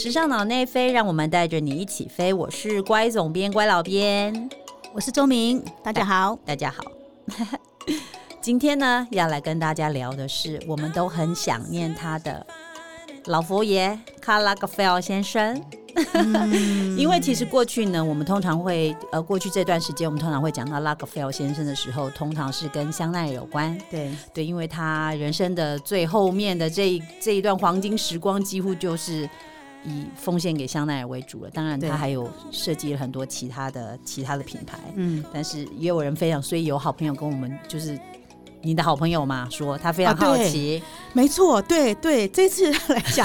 时尚脑内飞，让我们带着你一起飞。我是乖总编、乖老编，我是周明，大家好，大家好。今天呢，要来跟大家聊的是，我们都很想念他的老佛爷卡拉格菲尔先生。因为其实过去呢，我们通常会呃，过去这段时间，我们通常会讲到拉格菲尔先生的时候，通常是跟香奈儿有关。对对，因为他人生的最后面的这一这一段黄金时光，几乎就是以奉献给香奈儿为主了。当然，他还有设计了很多其他的其他的品牌。嗯，但是也有人分享，所以有好朋友跟我们就是。你的好朋友嘛，说他非常好奇，没错，对对，这次来讲，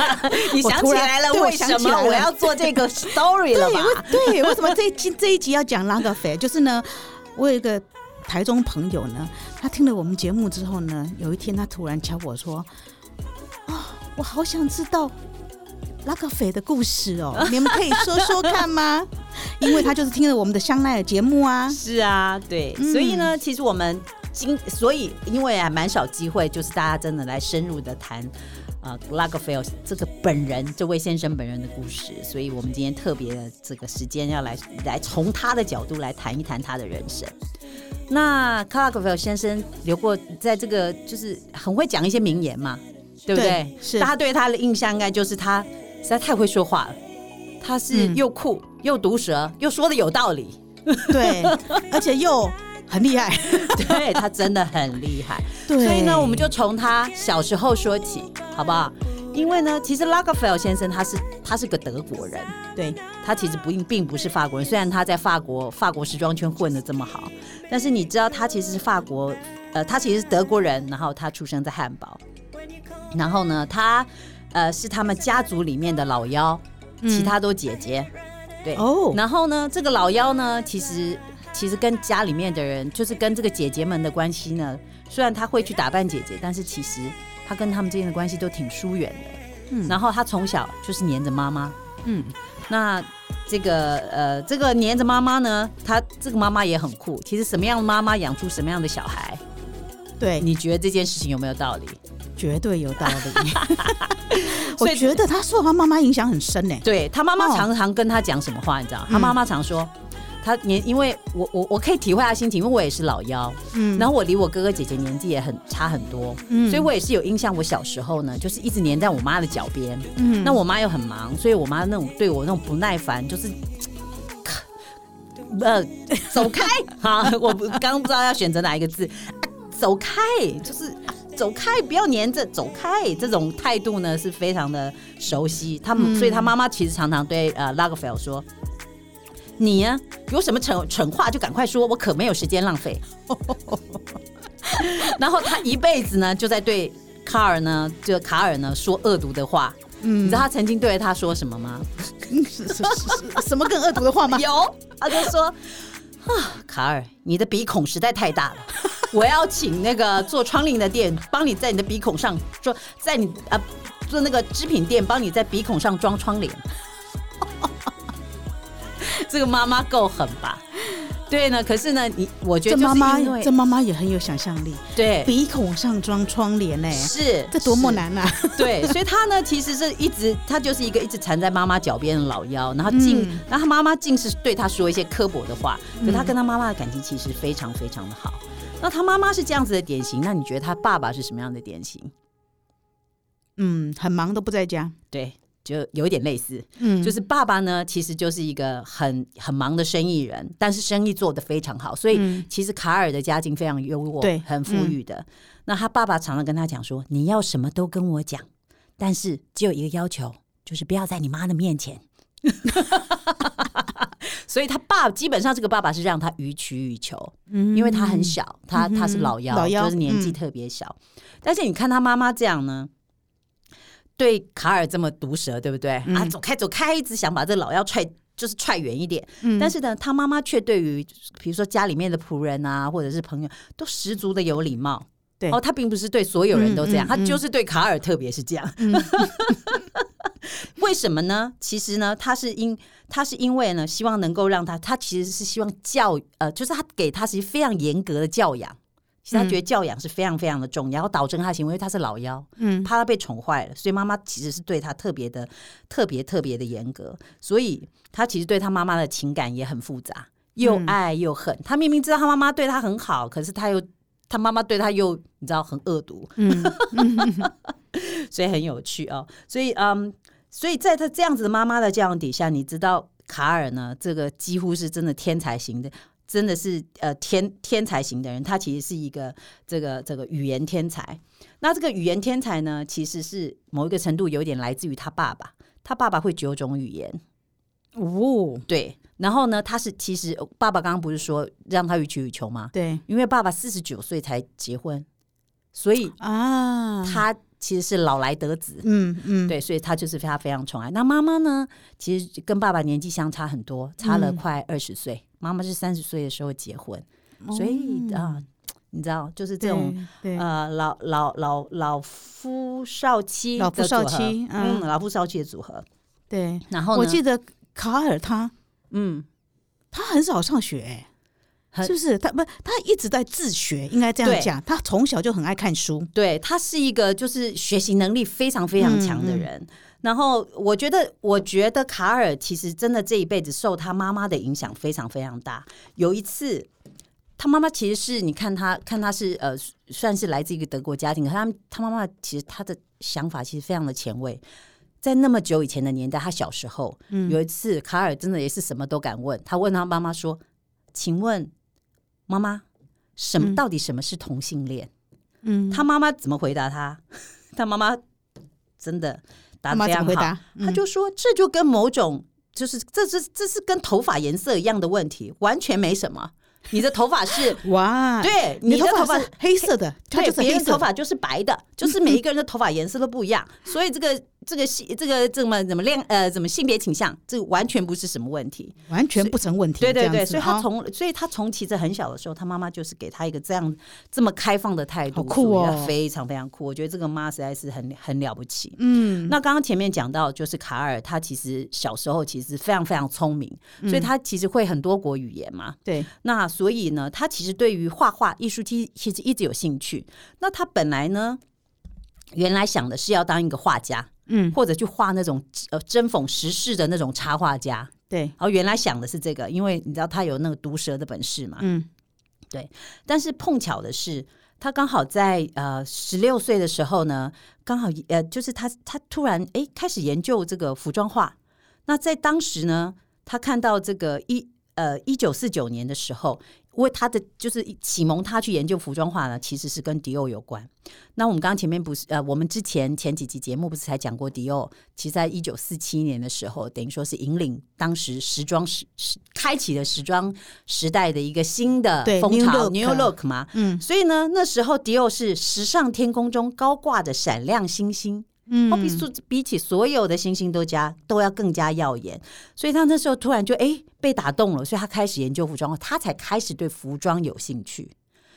你想起来了，为什么我要做这个 story 了吧？对，为什么这期这一集要讲拉格菲？就是呢，我有一个台中朋友呢，他听了我们节目之后呢，有一天他突然敲我说：“啊，我好想知道拉格菲的故事哦，你们可以说说看吗？”因为他就是听了我们的香奈儿节目啊，是啊，对，所以呢，其实我们。今所以，因为啊蛮少机会，就是大家真的来深入的谈，呃，拉格菲尔这个本人，这位先生本人的故事。所以我们今天特别的这个时间，要来来从他的角度来谈一谈他的人生。那克拉格菲尔先生留过在这个，就是很会讲一些名言嘛，对不对？是大家对他的印象应该就是他实在太会说话了，他是又酷又毒舌，又说的有道理，对，而且又。很厉害，对他真的很厉害。对，所以呢，我们就从他小时候说起，好不好？因为呢，其实拉格菲尔先生他是他是个德国人，对他其实不并不是法国人。虽然他在法国法国时装圈混的这么好，但是你知道他其实是法国，呃，他其实是德国人，然后他出生在汉堡，然后呢，他呃是他们家族里面的老幺，其他都姐姐，对哦。然后呢，这个老幺呢，其实。其实跟家里面的人，就是跟这个姐姐们的关系呢，虽然他会去打扮姐姐，但是其实他跟他们之间的关系都挺疏远的。嗯，然后他从小就是黏着妈妈。嗯，那这个呃，这个黏着妈妈呢，他这个妈妈也很酷。其实什么样的妈妈养出什么样的小孩？对，你觉得这件事情有没有道理？绝对有道理。我觉得他受他妈妈影响很深呢。对他妈妈常常跟他讲什么话，你知道？他妈妈常说。他年，因为我我我可以体会他心情，因为我也是老幺，嗯，然后我离我哥哥姐姐年纪也很差很多，嗯，所以我也是有印象。我小时候呢，就是一直黏在我妈的脚边，嗯，那我妈又很忙，所以我妈那种对我那种不耐烦，就是，呃，走开，好，我刚刚不知道要选择哪一个字，走开，就是走开，不要黏着，走开，这种态度呢是非常的熟悉。他们，所以他妈妈其实常常对呃拉格菲尔说。你呀，有什么蠢蠢话就赶快说，我可没有时间浪费。然后他一辈子呢，就在对卡尔呢，就卡尔呢说恶毒的话。嗯，你知道他曾经对他说什么吗？什么更恶毒的话吗？有，他就说啊，卡尔，你的鼻孔实在太大了，我要请那个做窗帘的店帮你在你的鼻孔上做，在你啊做那个织品店帮你在鼻孔上装窗帘。这个妈妈够狠吧？对呢，可是呢，你我觉得这妈妈这妈妈也很有想象力。对，鼻孔上装窗帘呢，是这多么难啊！对，所以她呢，其实是一直她就是一个一直缠在妈妈脚边的老妖，然后尽，然后她妈妈尽是对她说一些刻薄的话，可她跟她妈妈的感情其实非常非常的好。那他妈妈是这样子的典型，那你觉得他爸爸是什么样的典型？嗯，很忙都不在家。对。就有一点类似，嗯，就是爸爸呢，其实就是一个很很忙的生意人，但是生意做得非常好，所以其实卡尔的家境非常优渥，对，很富裕的。那他爸爸常常跟他讲说：“你要什么都跟我讲，但是只有一个要求，就是不要在你妈的面前。”所以他爸基本上这个爸爸是让他予取予求，嗯，因为他很小，他他是老幺，就是年纪特别小。但是你看他妈妈这样呢？对卡尔这么毒舌，对不对？啊，走开，走开，一直想把这老妖踹，就是踹远一点。但是呢，他妈妈却对于比如说家里面的仆人啊，或者是朋友，都十足的有礼貌。对，哦，他并不是对所有人都这样，他就是对卡尔特别是这样。为什么呢？其实呢，他是因他是因为呢，希望能够让他，他其实是希望教呃，就是他给他是非常严格的教养。其实他觉得教养是非常非常的重要，然后导致他的行为，因为他是老幺，嗯怕他被宠坏了，所以妈妈其实是对他特别的、特别特别的严格，所以他其实对他妈妈的情感也很复杂，又嗯爱又恨。他明明知道他妈妈对他很好，可是他又他妈妈对他又你知道很恶毒，嗯 所以很有趣哦。所以嗯，所以在他这样子的妈妈的教养底下，你知道卡尔呢，这个几乎是真的天才型的。真的是呃天天才型的人，他其实是一个这个这个语言天才。那这个语言天才呢，其实是某一个程度有点来自于他爸爸，他爸爸会九种语言，哦，对。然后呢，他是其实爸爸刚刚不是说让他予取予求吗？对因为爸爸四十九岁才结婚，所以啊，他其实是老来得子。嗯嗯，对，所以他就是非常非常宠爱。那妈妈呢，其实跟爸爸年纪相差很多，差了嗯。快二十岁。妈妈是三十岁的时候结婚，哦。所以啊、你知道，就是这种呃老老老老夫少妻老夫少妻嗯，嗯老夫少妻的组合。对，然后呢？我记得卡尔他嗯，他很少上学、是不是？他不，他一直在自学，应该这样讲。他从小就很爱看书，对他是一个就是学习能力非常非常强的嗯嗯人。然后我觉得，我觉得卡尔其实真的这一辈子受他妈妈的影响非常非常大。有一次，他妈妈其实是你看他看他是呃算是来自一个德国家庭，可他他妈妈其实他的想法其实非常的前卫。在那么久以前的年代，他小时候、嗯有一次，卡尔真的也是什么都敢问。他问他妈妈说：“请问妈妈，什么、嗯到底什么是同性恋？”嗯，他妈妈怎么回答他？他妈妈真的答他妈得非常好，怎么回答？嗯他就说这就跟某种就是这是这是跟头发颜色一样的问题，完全没什么。你的头发是 哇，对，你的的头发是黑色的，它对，就是别人头发就是白的，就是每一个人的头发颜色都不一样，所以这个这个性这个怎么怎么恋呃怎么性别倾向，这个完全不是什么问题。完全不成问题。对对对，所以他从所以他从其实很小的时候，他妈妈就是给他一个这样这么开放的态度，好酷哦非常非常酷。我觉得这个妈实在是很很了不起。嗯，那刚刚前面讲到，就是卡尔他其实小时候其实非常非常聪明，嗯所以他其实会很多国语言嘛。对，那所以呢，他其实对于画画艺术其其实一直有兴趣。那他本来呢，原来想的是要当一个画家，嗯，或者去画那种呃针锋时事的那种插画家。对，然后原来想的是这个，因为你知道他有那个毒舌的本事嘛。嗯对但是碰巧的是，他刚好在呃十六岁的时候呢，刚好呃就是他他突然哎开始研究这个服装画。那在当时呢，他看到这个一呃一九四九年的时候，为他的就是启蒙他去研究服装画呢，其实是跟迪奥有关。那我们刚刚前面不是呃，我们之前前几集节目不是才讲过迪奥？其实在一九四七年的时候，等于说是引领当时时装时时开启了时装时代的一个新的对风 New 潮 Look New Look 嘛。嗯所以呢，那时候迪奥是时尚天空中高挂着闪亮星星，嗯哦，比所比起所有的星星都加都要更加耀眼。所以他那时候突然就哎被打动了，所以他开始研究服装，他才开始对服装有兴趣。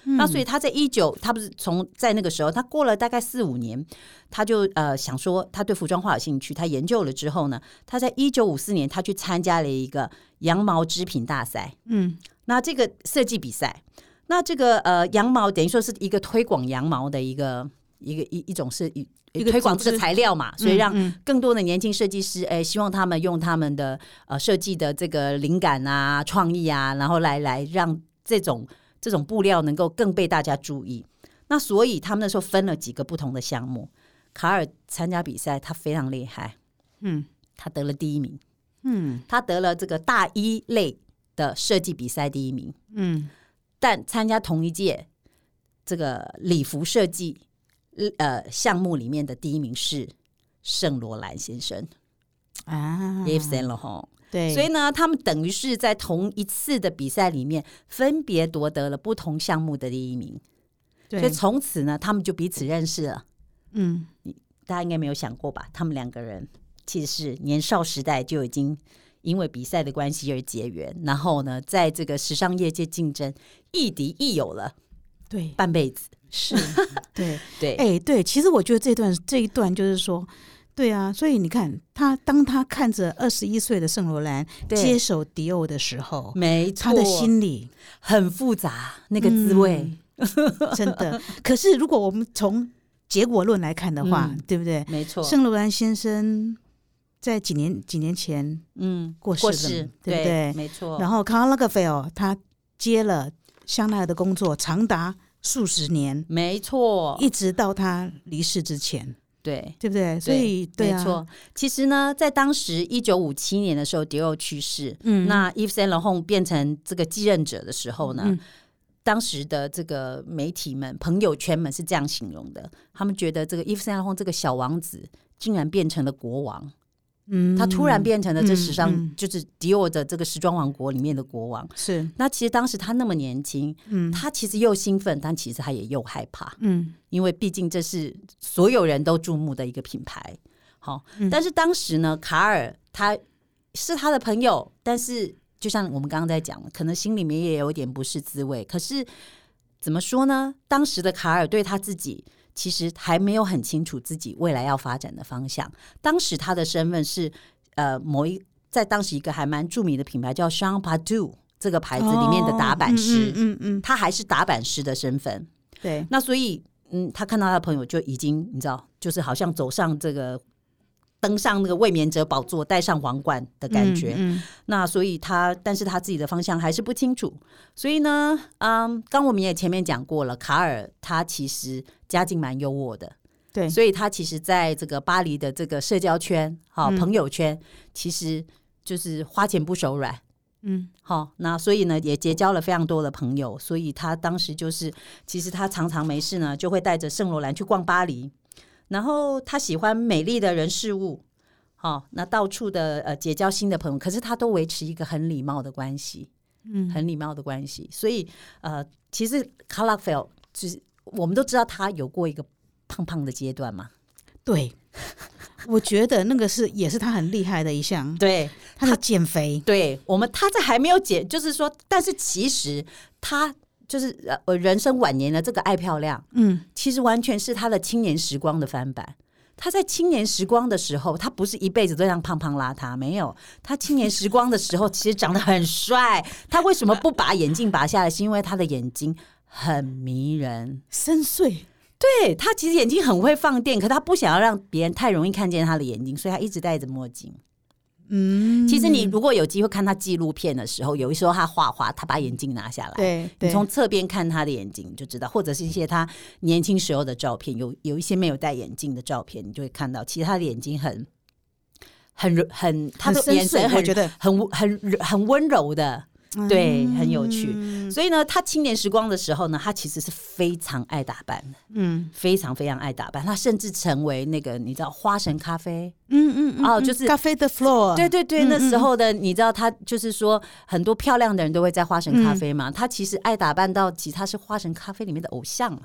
那所以他在一九，他不是从在那个时候，他过了大概四五年，他就呃想说他对服装化有兴趣，他研究了之后呢，他在一九五四年他去参加了一个羊毛织品大赛。嗯那这个设计比赛，那这个呃羊毛等于说是一个推广羊毛的一个一个一一种是一一个推广这个材料嘛，所以让嗯更多的年轻设计师，哎，希望他们用他们的呃设计的这个灵感啊、创意啊，然后来来让这种这种布料能够更被大家注意。那所以他们那时候分了几个不同的项目。卡尔参加比赛，他非常厉害，嗯他得了第一名，嗯他得了这个大一类的设计比赛第一名。嗯但参加同一届这个礼服设计呃项目里面的第一名是圣罗兰先生啊 Yves Saint Laurent。对，所以呢，他们等于是在同一次的比赛里面分别夺得了不同项目的第一名，所以，从此呢，他们就彼此认识了。嗯大家应该没有想过吧？他们两个人其实是年少时代就已经因为比赛的关系而结缘，然后呢，在这个时尚业界竞争亦敌亦友了对半辈子。是，对，对，哎对，其实我觉得这段这一段就是说。对啊，所以你看他，当他看着二十一岁的圣罗兰接手迪欧的时候，没错，他的心里很复杂，那个滋味。嗯 真的。可是如果我们从结果论来看的话，嗯对不对？没错，圣罗兰先生在几年几年前嗯，过世了对不对没错。然后卡拉格菲尔他接了香奈儿的工作长达数十年，没错，一直到他离世之前，对。对不对？所以对啊，没错，其实呢，在当时一九五七年的时候，迪奥去世，嗯。那 Yves Saint Laurent 变成这个继任者的时候呢，嗯。当时的这个媒体们、朋友圈们是这样形容的，他们觉得这个 Yves Saint Laurent 这个小王子竟然变成了国王，嗯他突然变成了这史上、嗯嗯就是迪奥的这个时装王国里面的国王。是那其实当时他那么年轻，嗯他其实又兴奋，但其实他也又害怕，嗯因为毕竟这是所有人都注目的一个品牌。好，嗯但是当时呢，卡尔他是他的朋友，但是就像我们刚刚在讲，可能心里面也有点不是滋味。可是怎么说呢？当时的卡尔对他自己其实还没有很清楚自己未来要发展的方向。当时他的身份是呃某一在当时一个还蛮著名的品牌叫 Sean Padu 这个牌子里面的打板师，哦嗯嗯嗯，他还是打板师的身份。对，那所以，嗯，他看到他的朋友就已经，你知道，就是好像走上这个登上那个卫冕者宝座，戴上皇冠的感觉。嗯那所以他，但是他自己的方向还是不清楚。所以呢，嗯，刚我们也前面讲过了，卡尔他其实家境蛮优渥的，对，所以他其实在这个巴黎的这个社交圈、好、嗯朋友圈，其实就是花钱不手软。嗯好，那所以呢，也结交了非常多的朋友，所以他当时就是，其实他常常没事呢，就会带着圣罗兰去逛巴黎，然后他喜欢美丽的人事物，好，那到处的呃结交新的朋友，可是他都维持一个很礼貌的关系，嗯。很礼貌的关系，所以呃，其实卡拉菲尔就是我们都知道他有过一个胖胖的阶段嘛，对，我觉得那个是也是他很厉害的一项，对，他的减肥，对我们，他在还没有减，就是说，但是其实他就是呃人生晚年的这个爱漂亮，嗯其实完全是他的青年时光的翻版。他在青年时光的时候，他不是一辈子都这样胖胖邋遢，没有。他青年时光的时候，其实长得很帅。他为什么不把眼镜拔下来？是因为他的眼睛很迷人。深邃，对他其实眼睛很会放电，可他不想要让别人太容易看见他的眼睛，所以他一直戴着墨镜。嗯，其实你如果有机会看他纪录片的时候，有一时候他画画，他把眼镜拿下来，对对。你从侧边看他的眼睛你就知道，或者是一些他年轻时候的照片，有有一些没有戴眼镜的照片，你就会看到，其实他的眼睛很很柔很，他的眼神很我觉得。很很很温柔的，对，很有趣。嗯所以呢，他青年时光的时候呢，他其实是非常爱打扮的，嗯非常非常爱打扮。他甚至成为那个你知道花神咖啡嗯嗯哦就是咖啡的 floor，对对对，嗯那时候的你知道，他就是说很多漂亮的人都会在花神咖啡嘛。他其实爱打扮到，其实他是花神咖啡里面的偶像了。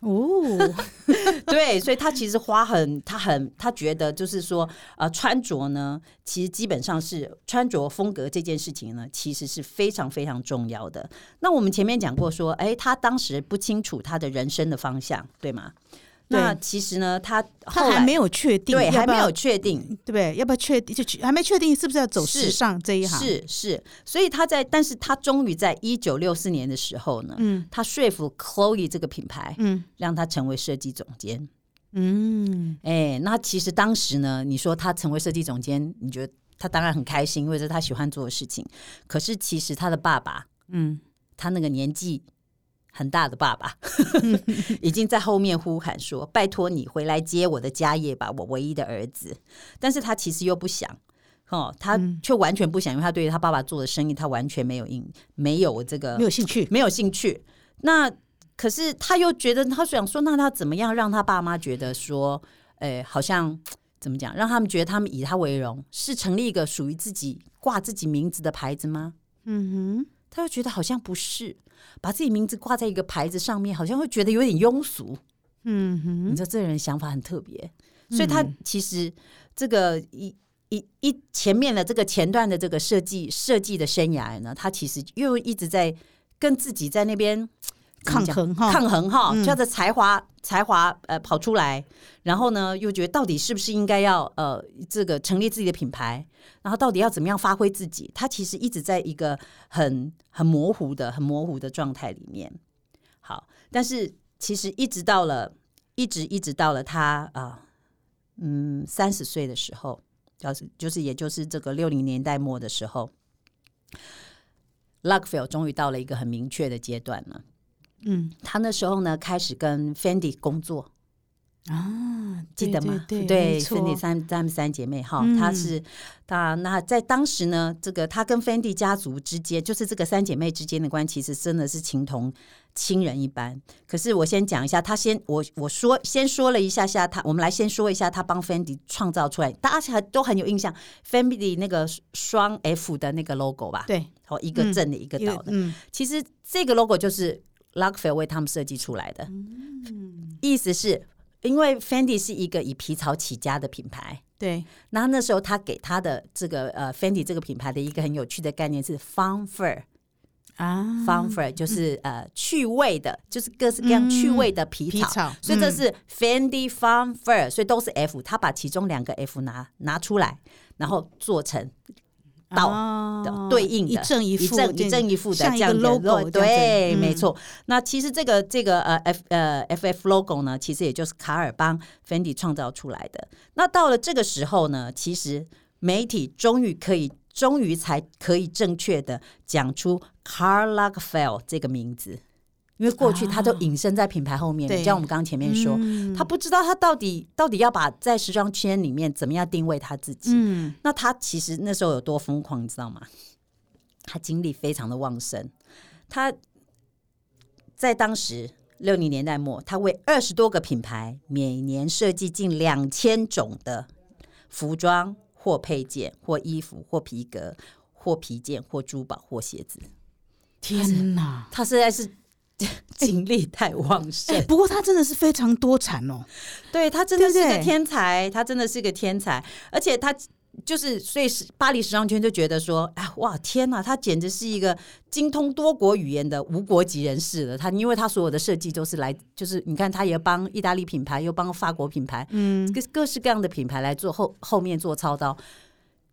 哦，对，所以他其实花很，他很，他觉得就是说，呃，穿着呢，其实基本上是穿着风格这件事情呢，其实是非常非常重要的。那我们前面讲过说，哎，他当时不清楚他的人生的方向，对吗？那对其实呢，他他还没有确定，对，还没有确定，对不对？要不要确定？就去还没确定是不是要走是时尚这一行？，是是，所以他在，但是他终于在一九六四年的时候呢，嗯他说服 Chloe 这个品牌，嗯让他成为设计总监。嗯，哎，那其实当时呢，你说他成为设计总监，你觉得他当然很开心，因为是他喜欢做的事情。可是其实他的爸爸，嗯，他那个年纪很大的爸爸，已经在后面呼喊说：“拜托你回来接我的家业吧，我唯一的儿子。”但是他其实又不想。哦，他却完全不想，因为他对于他爸爸做的生意，他完全没有印，没有这个没有兴趣，没有兴趣。那可是他又觉得，他想说，那他怎么样让他爸妈觉得说，呃，好像怎么讲，让他们觉得他们以他为荣，是成立一个属于自己挂自己名字的牌子吗？嗯哼他又觉得好像不是，把自己名字挂在一个牌子上面，好像会觉得有点庸俗。嗯哼，你知道这人想法很特别，所以他其实这个一。一一前面的这个前段的这个设计设计的生涯呢，他其实又一直在跟自己在那边抗衡哈，抗衡哈，嗯叫着才华才华呃跑出来，然后呢又觉得到底是不是应该要呃这个成立自己的品牌，然后到底要怎么样发挥自己，他其实一直在一个很很模糊的很模糊的状态里面。好，但是其实一直到了，一直一直到了他啊、嗯，三十岁的时候，要是就是也就是这个六零年代末的时候 l u c k f e l 终于到了一个很明确的阶段了。嗯。他那时候呢，开始跟 Fendi 工作，啊，记得吗？对对 Fendi 三她们三姐妹哈，嗯。她是她那在当时呢，这个她跟 Fendi 家族之间，就是这个三姐妹之间的关系，其实真的是情同亲人一般。可是我先讲一下，她先我我说先说了一下下她，我们来先说一下她帮 Fendi 创造出来，大家还都很有印象，Fendi 那个双 F 的那个 logo 吧，对，哦，一个嗯。正的，一个倒的。嗯。其实这个 logo 就是 l u c k f e l 为他们设计出来的，意思是因为 Fendi 是一个以皮草起家的品牌。对，那那时候他给他的这个呃 Fendi 这个品牌的一个很有趣的概念是 fun fur，fun 啊。Fur 就是 呃趣味的，就是各式各样趣味的皮草。皮草，嗯所以这是 Fendi Fun Fur，所以都是 F，他把其中两个 F 拿拿出来，然后做成道的哦对应的一正一一负，一正一负的像一个这样的 logo，对，嗯没错。那其实这个这个呃 F 呃 FF logo 呢，其实也就是卡尔帮 Fendi 创造出来的。那到了这个时候呢，其实媒体终于可以，终于才可以正确的讲出 Karl Lagerfeld 这个名字。因为过去他都隐身在品牌后面，对就像我们刚刚前面说，嗯他不知道他到底到底要把在时装圈里面怎么样定位他自己。嗯那他其实那时候有多疯狂，你知道吗？他精力非常的旺盛，他在当时六零年代末，他为二十多个品牌每年设计近两千种的服装或配件或衣服或皮革或皮件或珠宝或鞋子，天哪！他实在是 精力太旺盛哎，。不过他真的是非常多产哦。对他真的是个天才，他真的是个天才，而且他就是所以是巴黎时尚圈就觉得说，哎哇天哪，他简直是一个精通多国语言的无国籍人士了。他因为他所有的设计都是来，就是你看他也帮意大利品牌，又帮法国品牌，嗯，各各式各样的品牌来做后后面做操刀。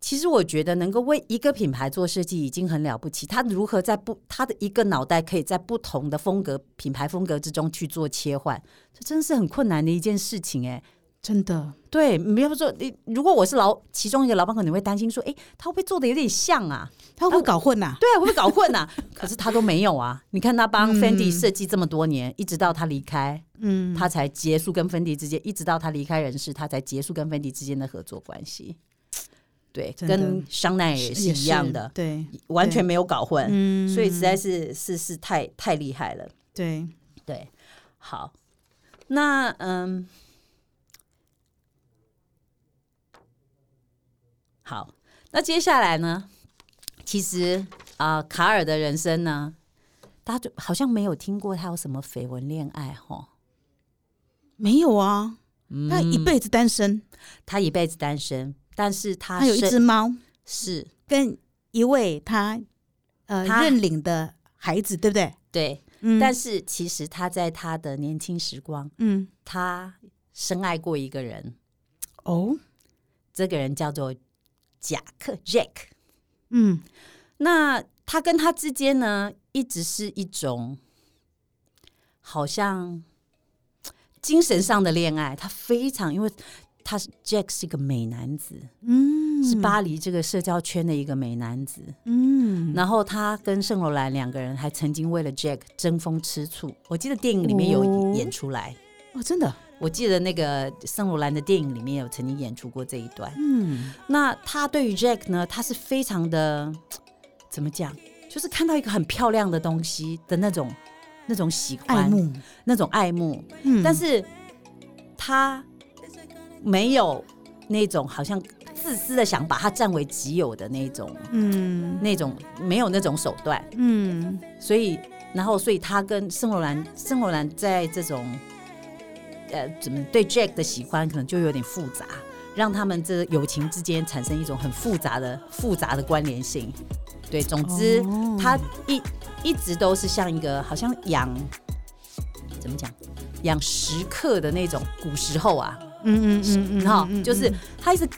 其实我觉得能够为一个品牌做设计已经很了不起。他如何在不他的一个脑袋可以在不同的风格品牌风格之中去做切换，这真是很困难的一件事情哎、真的，对，没有说你如果我是老其中一个老板，可能会担心说，哎，他会不会做的有点像啊？他会不会搞混呐？对啊，会不会搞混啊？可是他都没有啊！你看他帮嗯 Fendi 设计这么多年，一直到他离开，嗯，他才结束跟 Fendi 之间，一直到他离开人世，他才结束跟 Fendi 之间的合作关系。对，跟香奈儿也是一样的，对，完全没有搞混，嗯，所以实在是是是太太厉害了。对，对，好，那嗯，好，那接下来呢？其实啊、卡尔的人生呢，大家就好像没有听过他有什么绯闻恋爱哈。没有啊，他一辈子单身，他一辈子单身，但是他他有一只猫，是跟一位他呃他认领的孩子，对不对？对，嗯，但是其实他在他的年轻时光，嗯，他深爱过一个人，哦，这个人叫做贾克 Jack。嗯，那他跟他之间呢，一直是一种好像精神上的恋爱。他非常，因为他是 Jack 是一个美男子，嗯，是巴黎这个社交圈的一个美男子。嗯，然后他跟圣罗兰两个人还曾经为了 Jack 争风吃醋。我记得电影里面有哦演出来，哦，真的，我记得那个圣罗兰的电影里面有曾经演出过这一段。嗯，那他对于 Jack 呢，他是非常的怎么讲？就是看到一个很漂亮的东西的那种那种喜欢，爱慕，那种爱慕。嗯，但是他没有那种好像自私的想把他占为己有的那种嗯。那种没有那种手段，嗯。所以然后所以他跟圣罗兰圣罗兰在这种呃怎么对 Jack 的喜欢可能就有点复杂。让他们这友情之间产生一种很复杂的复杂的关联性，对，总之、哦。他一一直都是像一个好像养怎么讲养食客的那种古时候啊，嗯嗯嗯嗯，然后嗯就是他一直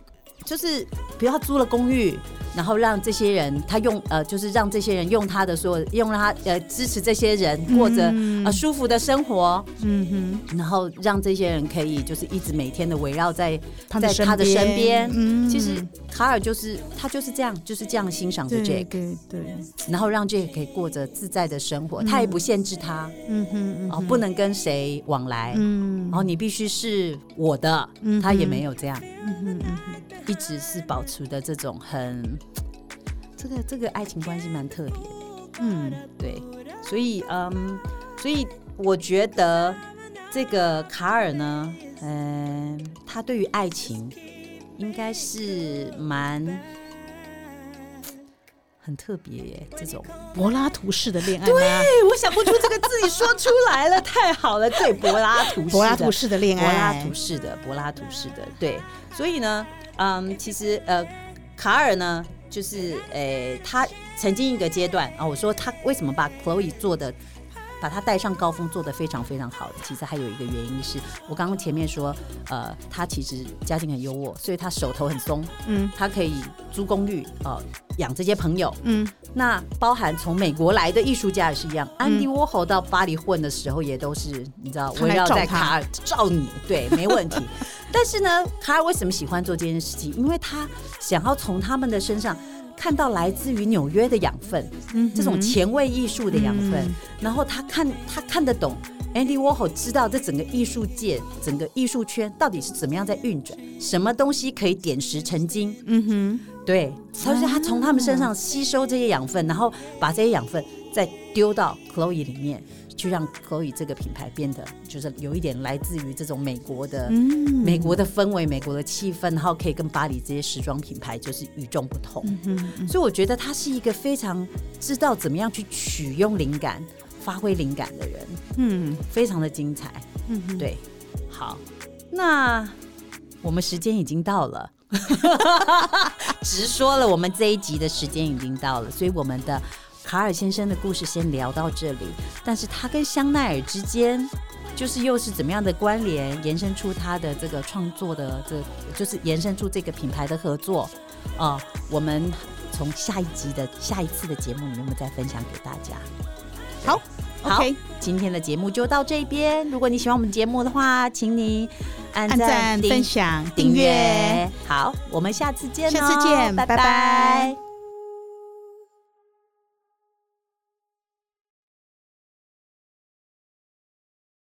就是，比如他租了公寓，然后让这些人他用呃，就是让这些人用他的所有用他呃支持这些人过着、嗯。呃舒服的生活，嗯哼。然后让这些人可以就是一直每天的围绕在哼，在他的身边。嗯。其实卡尔就是他就是这样，就是这样欣赏着对 Jake，对对，然后让 Jake 可以过着自在的生活，他也不限制他。嗯哼嗯哦，不能跟谁往来，嗯。然后你必须是我的，嗯他也没有这样，嗯哼嗯哼一直是保持的这种很这个这个爱情关系蛮特别的。嗯对，所以嗯，所以我觉得这个卡尔呢，嗯、他对于爱情应该是蛮很特别耶，这种。柏拉图式的恋爱吗？哎，我想不出这个字，你说出来了，太好了。对，柏拉图式的柏拉图式的恋爱柏，拉图式的，柏拉图式的，对。所以呢，嗯，其实呃，卡尔呢，就是呃，他曾经一个阶段啊，我说他为什么把 Chloe 做的。把他带上高峰，做的非常非常好的。其实还有一个原因是我刚刚前面说，呃，他其实家境很优渥，所以他手头很松，嗯他可以租公寓，呃，养这些朋友，嗯那包含从美国来的艺术家也是一样，安迪沃侯到巴黎混的时候，也都是你知道他来围绕在卡尔照你，对，没问题。但是呢，卡尔为什么喜欢做这件事情？因为他想要从他们的身上看到来自于纽约的养分，嗯这种前卫艺术的养分，嗯。然后他看他看得懂。Andy Warhol 知道这整个艺术界、整个艺术圈到底是怎么样在运转，什么东西可以点石成金，嗯哼，对，所以他从他们身上吸收这些养分，然后把这些养分再丢到 Chloe 里面，去让 Chloe 这个品牌变得就是有一点来自于这种美国的、嗯。美国的氛围、美国的气氛，然后可以跟巴黎这些时装品牌就是与众不同。所以我觉得他是一个非常知道怎么样去取用灵感、发挥灵感的人，嗯。非常的精彩。嗯，对，好，那我们时间已经到了，直说了，我们这一集的时间已经到了，所以我们的卡尔先生的故事先聊到这里。但是他跟香奈儿之间，就是又是怎么样的关联，延伸出他的这个创作的这，就是延伸出这个品牌的合作啊、我们从下一集的下一次的节目里面，我们再分享给大家。好好，OK，今天的节目就到这边。如果你喜欢我们节目的话，请你按按赞、订分享、订订阅。好，我们下次见哦，下次见拜拜拜